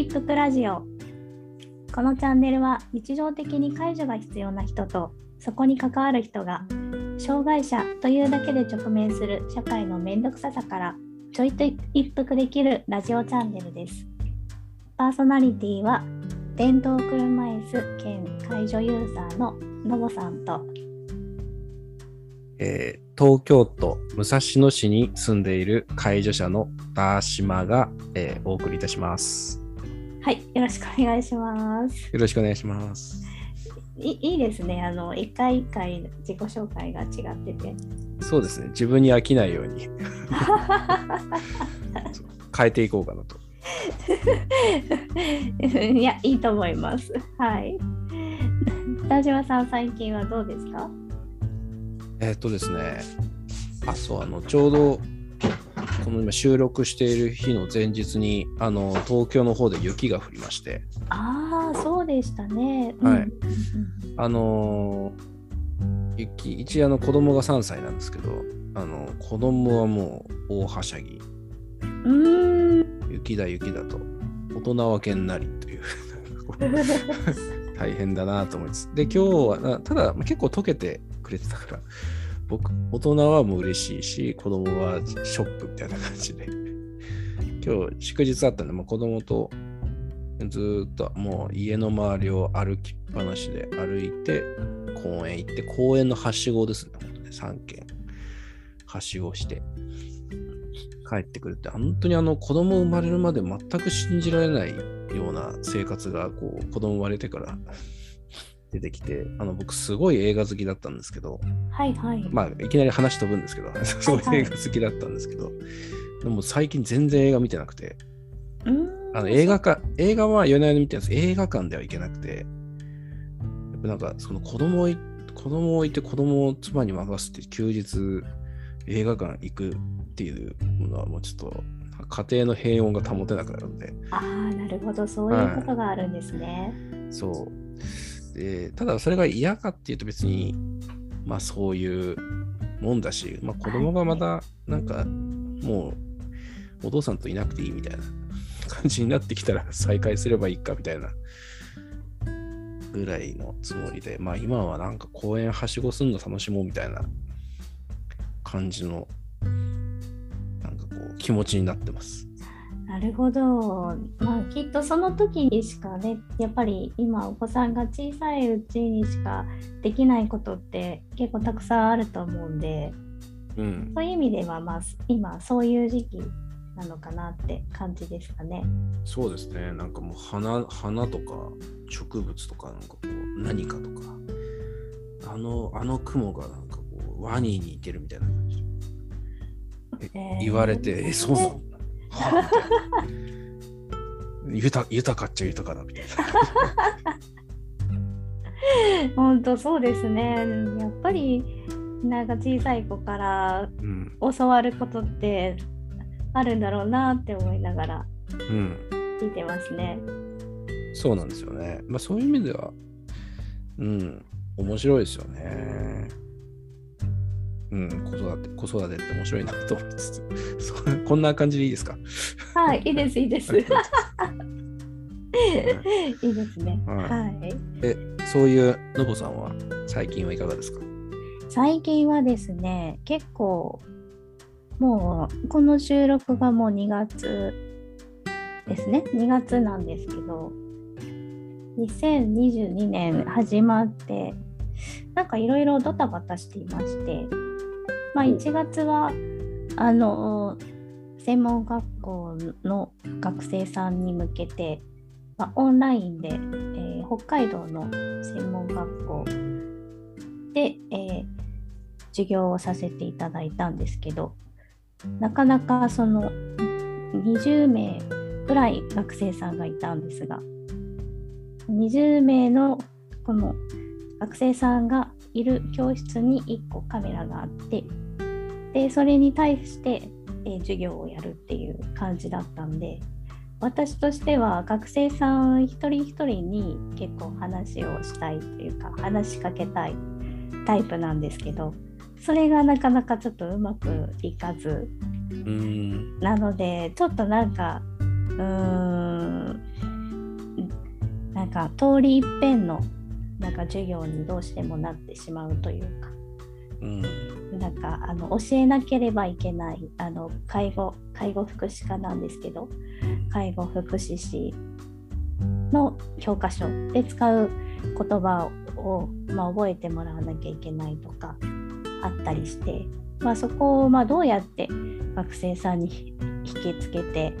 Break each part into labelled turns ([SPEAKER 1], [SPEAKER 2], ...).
[SPEAKER 1] 一服ラジオ。このチャンネルは日常的に介助が必要な人とそこに関わる人が障害者というだけで直面する社会のめんどくささからちょいと一服できるラジオチャンネルです。パーソナリティは電動車椅子兼介助ユーザーののぼさんと。
[SPEAKER 2] えー東京都武蔵野市に住んでいる介助者のダーシマが、えーお送りいたします。
[SPEAKER 1] はいよろしくお願いします
[SPEAKER 2] よろしくお願いします。
[SPEAKER 1] いいいですねあの一回一回自己紹介が違ってて
[SPEAKER 2] そうですね、自分に飽きないように 変えていこうかなと。
[SPEAKER 1] いや、いいと思います。はい。田島さん、最近はどうですか？
[SPEAKER 2] えーっとですね、あ、そう、あの、ちょうど、この今収録している日の前日に、あの、東京の方で雪が降りまして、
[SPEAKER 1] ああ、そうでしたね。
[SPEAKER 2] はい。
[SPEAKER 1] うん
[SPEAKER 2] あのー雪、一応あの子供が3歳なんですけど、あの、子供はもう大はしゃぎ、
[SPEAKER 1] うん。
[SPEAKER 2] 雪だ雪だと、大人はけんなりという、大変だなと思います。で、今日はな、ただまあ結構溶けてくれてたから、僕、大人はもう嬉しいし、子供はショックみたいな感じで、今日祝日あったんで、まあ、子供とずっともう家の周りを歩きっぱなしで歩いて、公園行って、公園のはしごですね、本当に3軒、はしごして、帰ってくるって、本当にあの子供生まれるまで全く信じられないような生活がこう子供生まれてから出てきて、あの僕すごい映画好きだったんですけど、
[SPEAKER 1] はいはい。
[SPEAKER 2] まあいきなり話飛ぶんですけど、すごい 映画好きだったんですけど、でも最近全然映画見てなくて、
[SPEAKER 1] うーん
[SPEAKER 2] あの映画館、映画は夜な夜な見てるんです映画館では行けなくて、やっぱなんかその子供をい子供を置いて子供を妻に任せて休日映画館行くっていうのはもうちょっと家庭の平穏が保てなくなるので、
[SPEAKER 1] ああ、なるほど、そういうことがあるんですね。
[SPEAKER 2] そう。で、ただそれが嫌かっていうと別に、まあそういうもんだし、まあ子供がまたなんかもうお父さんといなくていいみたいな感じになってきたら再会すればいいかみたいなぐらいのつもりで、まあ今はなんか公園はしごすんの楽しもうみたいな感じのなんかこう気持ちになってます。
[SPEAKER 1] なるほど。まあ、きっとその時にしかね、やっぱり今お子さんが小さいうちにしかできないことって結構たくさんあると思うんで、
[SPEAKER 2] うん。
[SPEAKER 1] そういう意味では、まあ、今そういう時期なのかなって感じですかね。
[SPEAKER 2] そうですね。なんかもう花花とか植物とかなんかこう何かとかあのあの雲がなんかこうワニに似てるみたいな感じでえ
[SPEAKER 1] えー
[SPEAKER 2] 言われて、え、そうなの？豊豊かっちゃ豊かだみたいな。
[SPEAKER 1] 本当そうですね。やっぱりなんか小さい子から
[SPEAKER 2] うん。
[SPEAKER 1] 教わることってあるんだろうなって思いながら
[SPEAKER 2] うん。
[SPEAKER 1] 聞いてますね。
[SPEAKER 2] そうなんですよね。まあそういう意味では、うん、面白いですよね。うん、子育て、子育てって面白いなと思いつつ、こんな感じでいいですか？
[SPEAKER 1] はい、いいです、いいです。いいですね。
[SPEAKER 2] はい
[SPEAKER 1] はい。
[SPEAKER 2] え、そういうのぼさんは最近はいかがですか？
[SPEAKER 1] 最近はですね、結構、もう、この収録がもう2月ですね。2月なんですけど、2022年始まって、なんかいろいろドタバタしていまして、まあ1月は、あの、専門学校の学生さんに向けて、まあ、オンラインで、えー北海道の専門学校で、えー授業をさせていただいたんですけどなかなかその20名くらい学生さんがいたんですが20名のこの学生さんがいる教室に1個カメラがあってでそれに対して、えー授業をやるっていう感じだったんで私としては学生さん一人一人に結構話をしたいというか話しかけたいタイプなんですけどそれがなかなかちょっとうまくいかず。なのでちょっとなんかうーんなんか通り一遍のなんか授業にどうしてもなってしまうというか
[SPEAKER 2] うん。
[SPEAKER 1] なんかあの教えなければいけないあの介護介護福祉科なんですけど介護福祉士の教科書で使う言葉を、まあ、覚えてもらわなきゃいけないとかあったりして、まあ、そこをまあどうやって学生さんに引きつけて、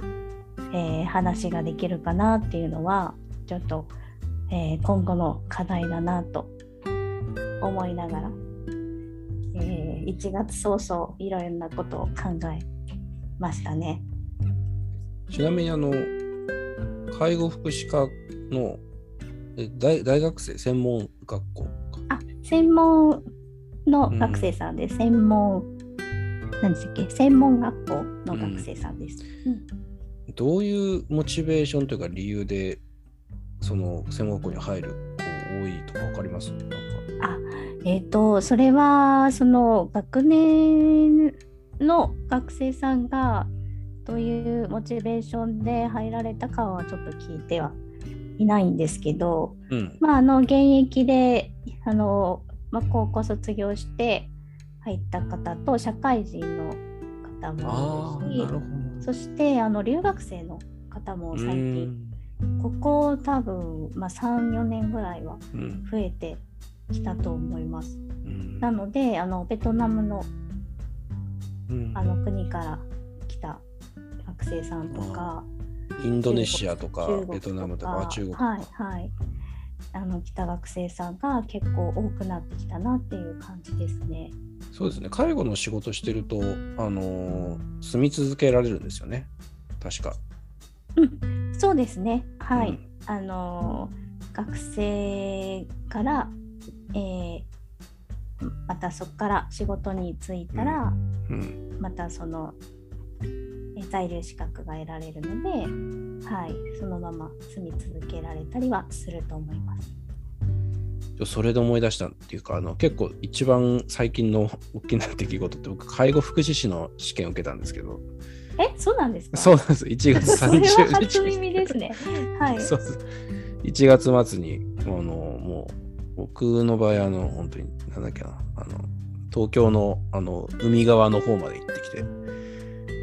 [SPEAKER 1] えー話ができるかなっていうのはちょっと、えー今後の課題だなと思いながら、えー1月早々いろいろなことを考えましたね。
[SPEAKER 2] ちなみにあの介護福祉科のえ大大学生専門学校か？
[SPEAKER 1] あ専門の学生さんです。専門何でしたっけ？専門学校の学生さんです。うん
[SPEAKER 2] どういうモチベーションというか理由でその専門学校に入る子多いとか分かります？なんか。
[SPEAKER 1] あえっ、とそれはその学年の学生さんがどういうモチベーションで入られたかはちょっと聞いてはいないんですけど、
[SPEAKER 2] うん。
[SPEAKER 1] まあ、あの現役であの、まあ、高校卒業して入った方と社会人の方
[SPEAKER 2] あ
[SPEAKER 1] もいるしそしてあの留学生の方も最近ここ多分、まあ、34年ぐらいは
[SPEAKER 2] うん。
[SPEAKER 1] 増えてきたと思います。
[SPEAKER 2] うん。
[SPEAKER 1] なのであのベトナムの
[SPEAKER 2] うん。
[SPEAKER 1] あの国から来た学生さんとか
[SPEAKER 2] インドネシアとかベトナムとかあ中国とか、
[SPEAKER 1] はい。はいあの来た学生さんが結構多くなってきたなっていう感じですね。
[SPEAKER 2] そうですね。介護の仕事してるとあのー住み続けられるんですよね。確か
[SPEAKER 1] そうですね。はい、
[SPEAKER 2] うん。
[SPEAKER 1] あの学生から、えーまたそこから仕事に就いたら、
[SPEAKER 2] うん。
[SPEAKER 1] またそのえ在留資格が得られるので、はい、そのまま住み続けられたりはすると思います。
[SPEAKER 2] それで思い出したっていうかあの結構一番最近の大きな出来事って僕介護福祉士の試験を受けたんですけど
[SPEAKER 1] え、そうなんですか？
[SPEAKER 2] そうなんです。1月
[SPEAKER 1] それは
[SPEAKER 2] 30
[SPEAKER 1] 初
[SPEAKER 2] 日
[SPEAKER 1] 耳ですね。はい。
[SPEAKER 2] そうそう。1月末にあのもう僕の場合あの本当になんだっけな。あの東京のあの海側の方まで行ってきて。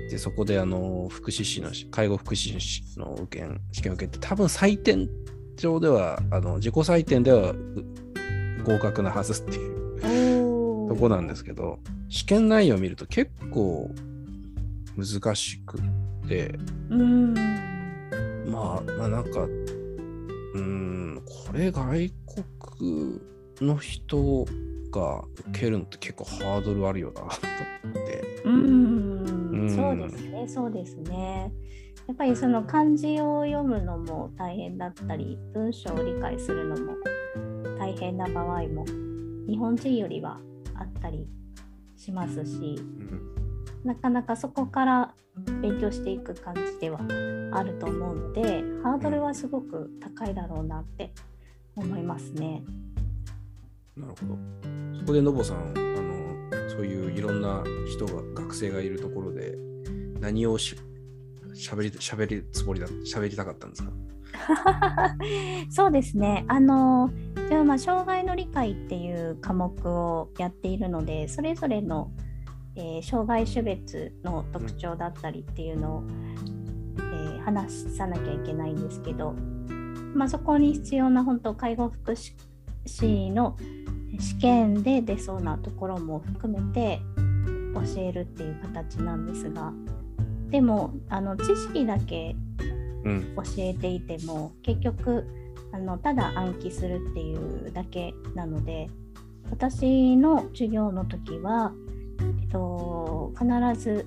[SPEAKER 2] でそこであの福祉士の介護福祉士の受験試験を受けて多分採点上ではあの自己採点ではう合格なはずっていう
[SPEAKER 1] お
[SPEAKER 2] とこなんですけど試験内容を見ると結構難しくて
[SPEAKER 1] うーん。
[SPEAKER 2] まあ、まあなんか、うーん、これ外国の人が受けるのって結構ハードルあるよなと思って。
[SPEAKER 1] う
[SPEAKER 2] ん。
[SPEAKER 1] そうですね。そうですね。やっぱりその漢字を読むのも大変だったり、文章を理解するのも大変な場合も日本人よりはあったりしますし、
[SPEAKER 2] うん
[SPEAKER 1] なかなかそこから勉強していく感じではあると思うので、ハードルはすごく高いだろうなって思いますね。
[SPEAKER 2] なるほど。そこでのぼさん、あの、そういういろんな人が、学生がいるところで、何をししゃべり、しゃべりつもりだ、しゃべりたかったんですか？
[SPEAKER 1] そうですね。あの、じゃあまあ障害の理解っていう科目をやっているので、それぞれの、えー障害種別の特徴だったりっていうのを、えー話さなきゃいけないんですけど、まあ、そこに必要な本当介護福祉士の試験で出そうなところも含めて教えるっていう形なんですがでもあの知識だけ
[SPEAKER 2] うん。
[SPEAKER 1] 教えていても結局あのただ暗記するっていうだけなので私の授業の時は、と、必ず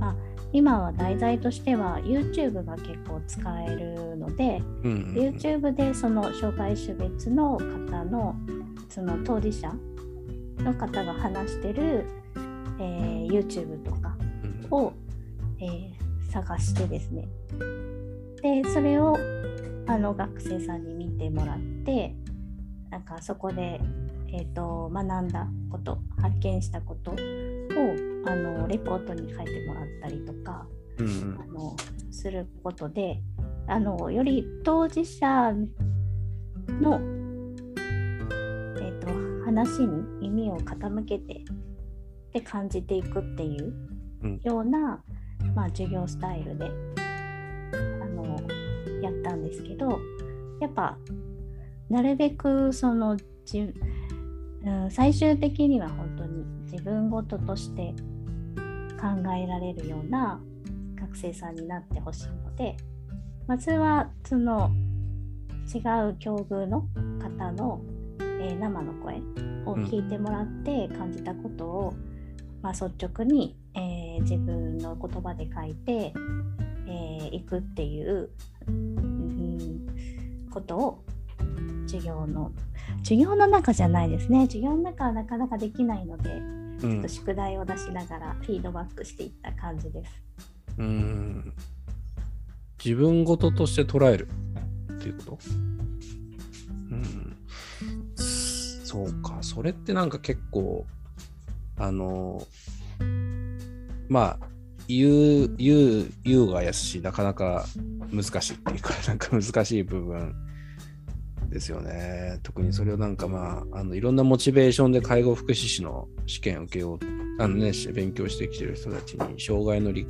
[SPEAKER 1] あ今は題材としては YouTube が結構使えるので、
[SPEAKER 2] うんうんうん。
[SPEAKER 1] YouTube でその障害種別の方のその当事者の方が話してる、えー YouTube とか
[SPEAKER 2] うん
[SPEAKER 1] を、えー探してですねでそれをあの学生さんに見てもらってなんかそこで、えー、と学んだこと発見したことをあのレポートに書いてもらったりとか
[SPEAKER 2] うんうん。
[SPEAKER 1] あのすることであのより当事者の、えー、と話に耳を傾けてで感じていくっていう
[SPEAKER 2] うん。
[SPEAKER 1] ような、まあ、授業スタイルであのやったんですけどやっぱなるべくそのじ、うん、最終的には本当に自分ごととして考えられるような学生さんになってほしいのでまずはその違う境遇の方の、えー生の声を聞いてもらって感じたことを、まあ、率直に、えー自分の言葉で書いてい、えーくっていう、うん、ことを授業の授業の中じゃないですね。授業の中はなかなかできないので
[SPEAKER 2] う
[SPEAKER 1] ちょっ
[SPEAKER 2] ん
[SPEAKER 1] と宿題を出しながらフィードバックしていった感じです。
[SPEAKER 2] うん。自分事として捉えるっていうこと？うん。そうか。それってなんか結構あのまあ言う言う言うがやすしなかなか難しいっていうかなんか難しい部分ですよね。特にそれをなんかまああのいろんなモチベーションで介護福祉士の試験を受けよう。あのね勉強してきてる人たちに障害の理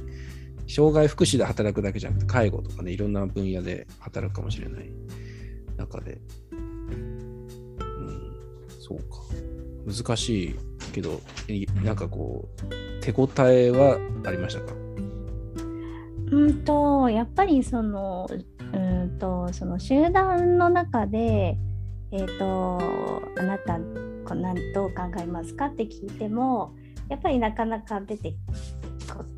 [SPEAKER 2] 障害福祉で働くだけじゃなくて介護とかねいろんな分野で働くかもしれない中で。うん。そうか。難しいけどいなんかこう手応えはありましたか？
[SPEAKER 1] うんとやっぱりそのうんとその集団の中で、えー、とあなたこなんどう考えますかって聞いてもやっぱりなかなか出て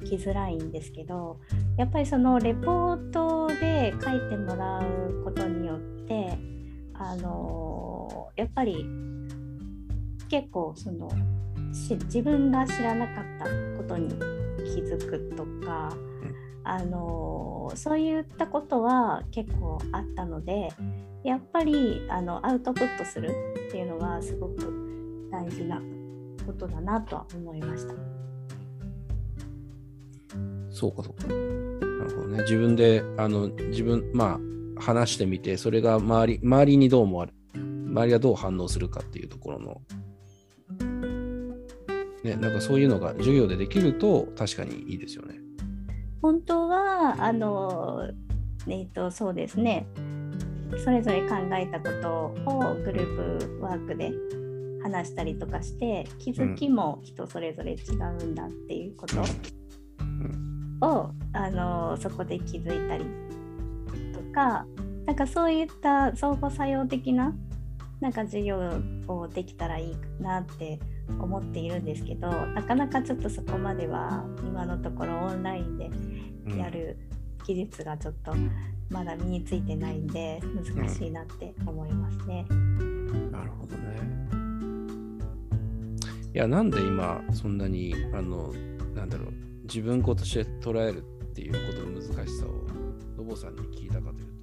[SPEAKER 1] きづらいんですけどやっぱりそのレポートで書いてもらうことによってあのやっぱり結構その自分が知らなかったことに気づくとか、あのそういったことは結構あったのでやっぱりあのアウトプットするっていうのはすごく大事なことだなとは思いました。
[SPEAKER 2] そうかそうか。なるほどね。自分であの自分まあ話してみてそれが周り周りにどう思われ周りがどう反応するかっていうところのねなんかそういうのが授業でできると確かにいいですよね。
[SPEAKER 1] 本当はあの、えー、とそうですね。それぞれ考えたことをグループワークで話したりとかして気づきも人それぞれ違うんだっていうことを、あのそこで気づいたりとかなんかそういった相互作用的ななんか授業をできたらいいなって思っているんですけどなかなかちょっとそこまでは今のところオンラインで
[SPEAKER 2] うん
[SPEAKER 1] やる技術がちょっとまだ身についてないんで難しいなって思いますね。
[SPEAKER 2] なるほどねいやなんで今そんなにあのなんだろう自分事として捉えるっていうことの難しさをロボさんに聞いたかというと